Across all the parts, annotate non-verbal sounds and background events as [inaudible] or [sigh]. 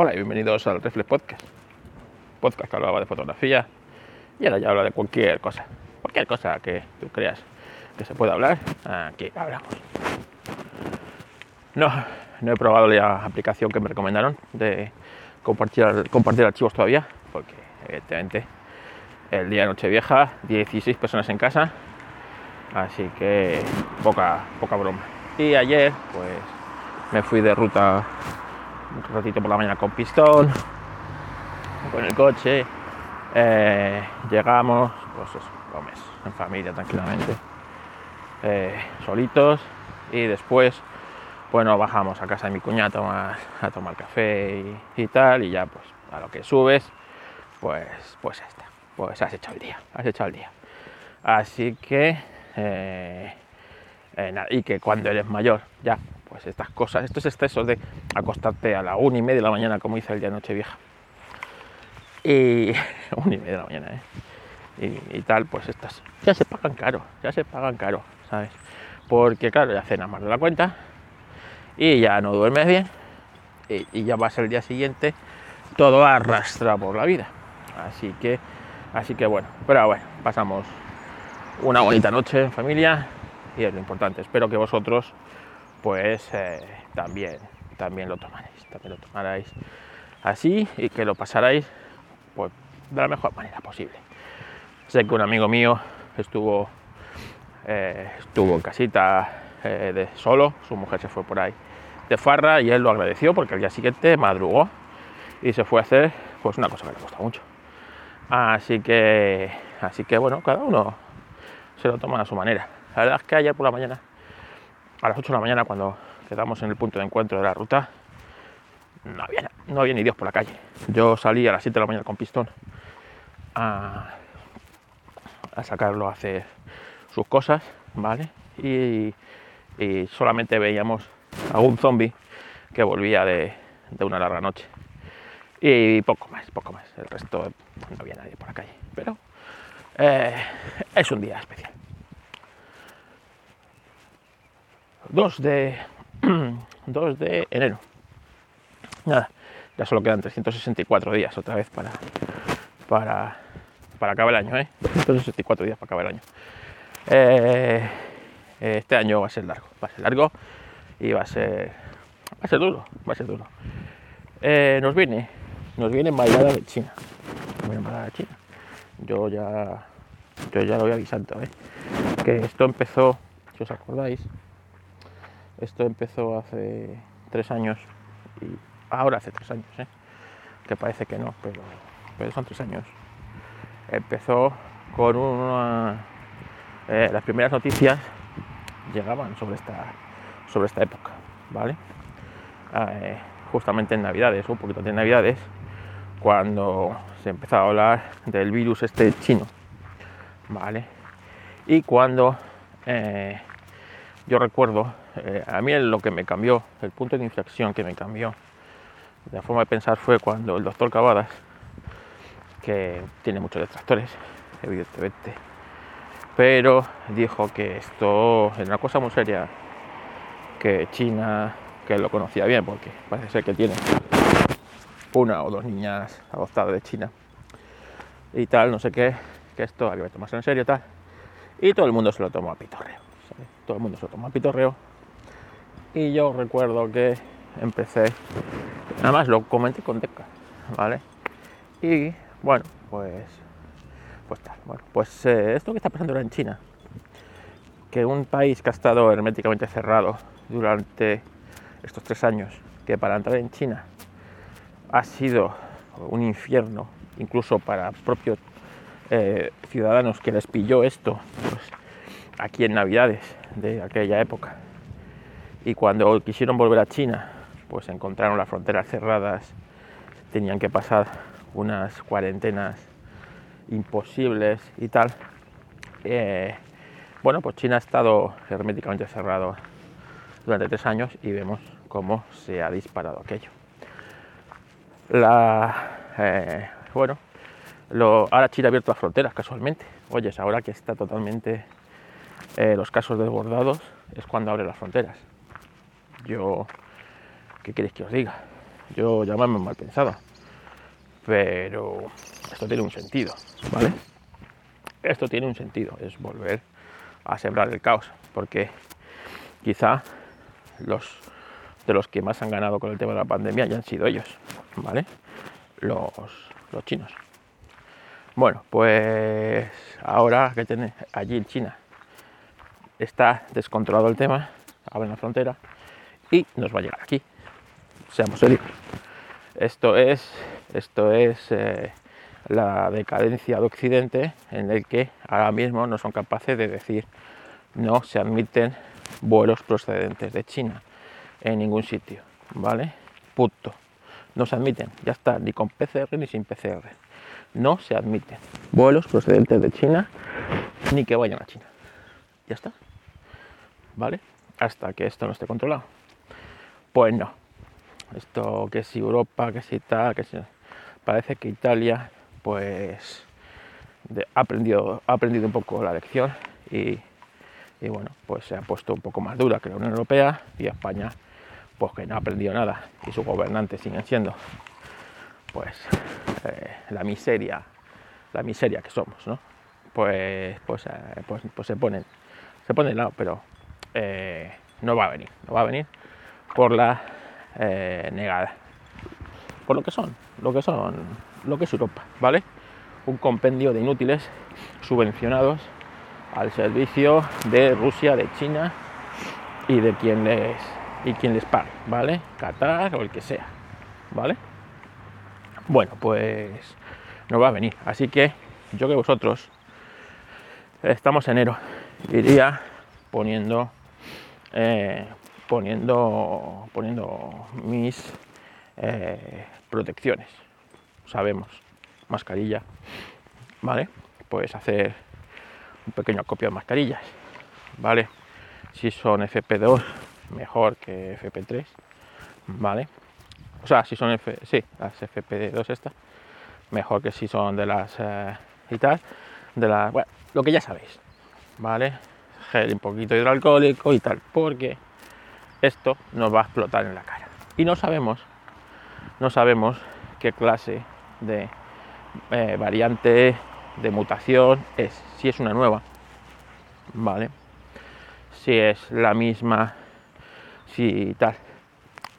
Hola y bienvenidos al Reflex Podcast. Podcast que hablaba de fotografía y ahora ya habla de cualquier cosa. Cualquier cosa que tú creas que se pueda hablar, aquí hablamos. No, no he probado la aplicación que me recomendaron de compartir, compartir archivos todavía, porque evidentemente el día de Nochevieja, 16 personas en casa, así que poca, poca broma. Y ayer, pues me fui de ruta un ratito por la mañana con pistón, con el coche. Eh, llegamos, pues eso, comes en familia tranquilamente, eh, solitos. Y después, bueno, bajamos a casa de mi cuñada a tomar, café y, tal. Y ya, pues a lo que subes, pues, pues ya está. Pues has hecho el día, has hecho el día. Así que, eh, y que cuando eres mayor, ya pues estas cosas, estos excesos de acostarte a la una y media de la mañana, como hice el día de Nochevieja. Y [laughs] una y media de la mañana, ¿eh? Y, tal, pues estas ya se pagan caro, ya se pagan caro, ¿sabes? Porque claro, ya cenas más de la cuenta y ya no duermes bien y, y ya vas el día siguiente todo arrastra por la vida. Así que, así que bueno, pero bueno, pasamos una bonita noche en familia es lo importante. Espero que vosotros pues eh, también, también lo tomaréis, también lo tomaréis así y que lo pasaréis pues, de la mejor manera posible. Sé que un amigo mío estuvo, eh, estuvo en casita eh, de solo, su mujer se fue por ahí de farra y él lo agradeció porque al día siguiente madrugó y se fue a hacer pues una cosa que le gusta mucho. Así que, así que bueno, cada uno se lo toma a su manera. La verdad es que ayer por la mañana a las 8 de la mañana cuando quedamos en el punto de encuentro de la ruta, no había, no había ni Dios por la calle. Yo salí a las 7 de la mañana con pistón a, sacarlo a hacer sus cosas, ¿vale? Y, solamente veíamos a un zombie que volvía de, una larga noche. Y poco más, poco más. El resto no había nadie por la calle. Pero eh, es un día especial. 2 de, [clears throat] 2 de enero. Nada, ya solo quedan 364 días otra vez para, para, para acabar el año, ¿eh? 364 días para acabar el año. Eh, este año va a ser largo, va a ser largo y va a ser, va a ser duro, va a ser duro. Eh, nos viene, nos viene embajada de China, de China. Yo ya, yo ya lo voy avisando, ¿eh? que esto empezó, si os acordáis, esto empezó hace tres años y ahora hace tres años, ¿eh? que parece que no, pero, son tres años. Empezó con una... Eh, las primeras noticias llegaban sobre esta, sobre esta época, ¿vale? Eh, justamente en Navidades, un poquito de Navidades, cuando se empezó a hablar del virus este chino, ¿vale? Y cuando yo recuerdo eh, a mí lo que me cambió, el punto de inflexión que me cambió, la forma de pensar fue cuando el doctor Cavadas, que tiene muchos detractores, evidentemente, pero dijo que esto es una cosa muy seria, que China, que lo conocía bien, porque parece ser que tiene una o dos niñas adoptadas de China y tal, no sé qué, que esto había que tomarse en serio tal. Y todo el mundo se lo tomó a pitorreo. Todo el mundo se lo tomó a pitorreo y yo recuerdo que empecé, nada más lo comenté con Deca, ¿vale? Y bueno, pues, pues tal, bueno, pues eh, esto que está pasando ahora en China, que un país que ha estado herméticamente cerrado durante estos tres años, que para entrar en China ha sido un infierno, incluso para propios eh, ciudadanos que les pilló esto, pues, aquí en Navidades de aquella época, y cuando quisieron volver a China, pues encontraron las fronteras cerradas, tenían que pasar unas cuarentenas imposibles y tal. Eh, bueno, pues China ha estado herméticamente cerrado durante tres años y vemos cómo se ha disparado aquello. La, eh, bueno, ahora China ha abierto las fronteras casualmente. Oyes, ahora que está totalmente eh, los casos desbordados, es cuando abre las fronteras. Yo, ¿qué queréis que os diga? yo llamarme mal pensado, pero esto tiene un sentido, ¿vale? Esto tiene un sentido, es volver a sembrar el caos, porque quizá los de los que más han ganado con el tema de la pandemia ya han sido ellos, ¿vale? Los, los chinos. Bueno, pues ahora que tiene allí en China está descontrolado el tema, abren la frontera y nos va a llegar aquí. Seamos serios. Esto es, esto es eh, la decadencia de Occidente en el que ahora mismo no son capaces de decir no se admiten vuelos procedentes de China en ningún sitio, ¿vale? Punto. No se admiten, ya está, ni con PCR ni sin PCR. No se admiten vuelos procedentes de China ni que vayan a China. Ya está. ¿Vale? Hasta que esto no esté controlado. Pues no. Esto que si Europa, que si tal, que si... Parece que Italia, pues, ha, aprendido, ha aprendido un poco la lección y, y bueno, pues se ha puesto un poco más dura que la Unión Europea y España pues que no ha aprendido nada y sus gobernantes siguen siendo pues eh, la miseria la miseria que somos no pues pues, eh, pues, pues, se ponen se ponen lado pero eh, no va a venir no va a venir por la negada por lo que son lo que son lo que es Europa vale un compendio de inútiles subvencionados al servicio de Rusia de China y de quien les y quien les pague, ¿vale? Qatar o el que sea, ¿vale? Bueno, pues no va a venir. Así que yo que vosotros estamos en enero, iría poniendo eh, poniendo poniendo mis eh, protecciones. Sabemos, mascarilla, ¿vale? Puedes hacer un pequeño acopio de mascarillas, ¿vale? Si son FP2 mejor que FP3, ¿vale? O sea, si son F, sí, las FP2 estas, mejor que si son de las eh, y tal, de las, bueno, lo que ya sabéis, ¿vale? Gel un poquito hidroalcohólico y tal, porque esto nos va a explotar en la cara. Y no sabemos, no sabemos qué clase de eh, variante de mutación es, si es una nueva, ¿vale? Si es la misma si tal.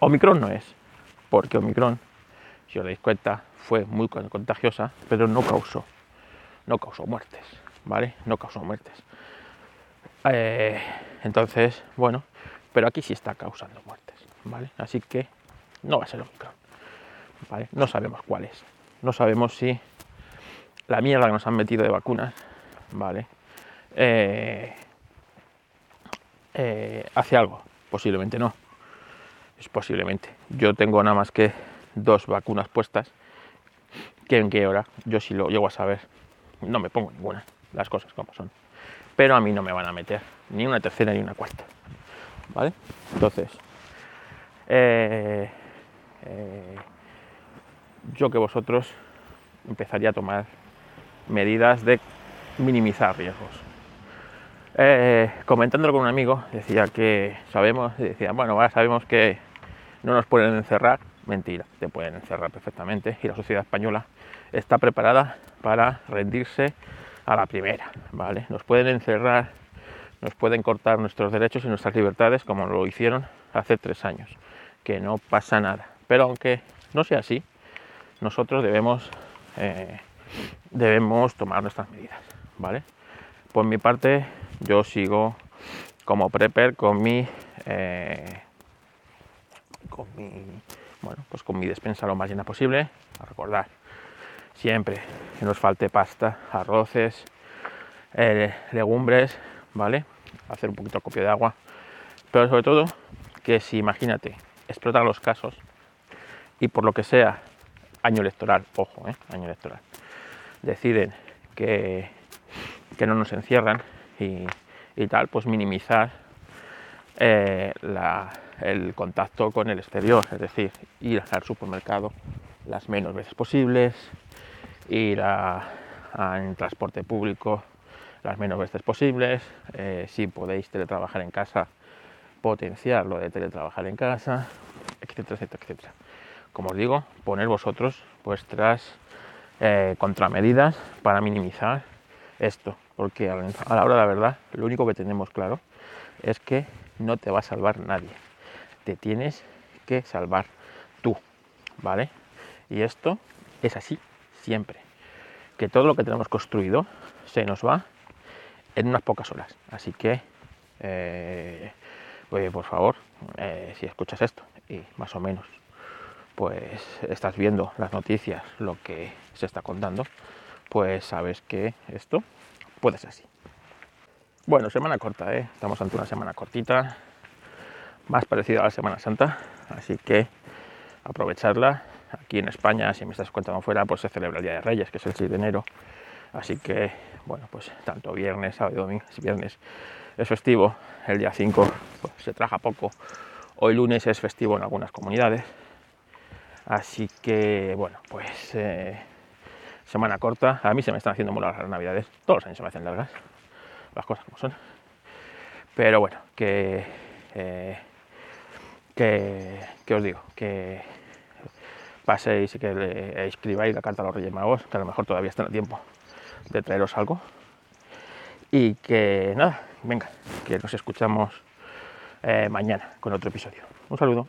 Omicron no es, porque Omicron, si os dais cuenta, fue muy contagiosa, pero no causó, no causó muertes, ¿vale? No causó muertes. Eh, entonces, bueno, pero aquí sí está causando muertes, ¿vale? Así que no va a ser Omicron. No sabemos cuál es. No sabemos si la mierda que nos han metido de vacunas, ¿vale? Eh, eh, hace algo, Posiblemente no. Es posiblemente. Yo tengo nada más que dos vacunas puestas. Que en qué hora, yo si lo llego a saber, no me pongo ninguna, las cosas como son. Pero a mí no me van a meter ni una tercera ni una cuarta. Entonces, eh, eh, yo que vosotros empezaría a tomar medidas de minimizar riesgos eh, comentándolo con un amigo, decía que sabemos, decía, bueno, ahora sabemos que no nos pueden encerrar. Mentira, te pueden encerrar perfectamente y la sociedad española está preparada para rendirse a la primera, ¿vale? Nos pueden encerrar, nos pueden cortar nuestros derechos y nuestras libertades como lo hicieron hace tres años, que no pasa nada. Pero aunque no sea así, nosotros debemos, eh, debemos tomar nuestras medidas, ¿vale? Por mi parte, yo sigo como prepper con mi, eh, con mi, bueno, pues con mi despensa lo más llena posible. A recordar siempre que nos falte pasta, arroces, eh, legumbres, ¿vale? Hacer un poquito de copio de agua. Pero sobre todo que si imagínate, explotan los casos y por lo que sea, año electoral, ojo, ¿eh? año electoral, deciden que, que no nos encierran, y, tal, pues minimizar eh, el contacto con el exterior, es decir, ir al supermercado las menos veces posibles, ir a, en transporte público las menos veces posibles, eh, si podéis teletrabajar en casa, potenciar lo de teletrabajar en casa, etcétera, etcétera, etcétera. como os digo, poner vosotros vuestras eh, contramedidas para minimizar esto, porque a la hora de la verdad, lo único que tenemos claro es que no te va a salvar nadie, te tienes que salvar tú, ¿vale? Y esto es así siempre, que todo lo que tenemos construido se nos va en unas pocas horas, así que, eh, por favor, eh, si escuchas esto y más o menos pues estás viendo las noticias, lo que se está contando, pues sabes que esto puede ser así. Bueno, semana corta, ¿eh? estamos ante una semana cortita, más parecida a la Semana Santa, así que aprovecharla. Aquí en España, si me estás contando fuera, pues se celebra el Día de Reyes, que es el 6 de enero. Así que, bueno, pues tanto viernes, sábado y domingo, si viernes es festivo, el día 5 pues, se traja poco. Hoy lunes es festivo en algunas comunidades, Así que, bueno, pues eh, semana corta. A mí se me están haciendo muy largas las navidades. Todos los años se me hacen largas. Las cosas como son. Pero bueno, que, eh, que, os digo, que paséis y que le escribáis la carta a los Reyes Magos, que a lo mejor todavía está en el tiempo de traeros algo. Y que nada, venga, que nos escuchamos eh, mañana con otro episodio. Un saludo.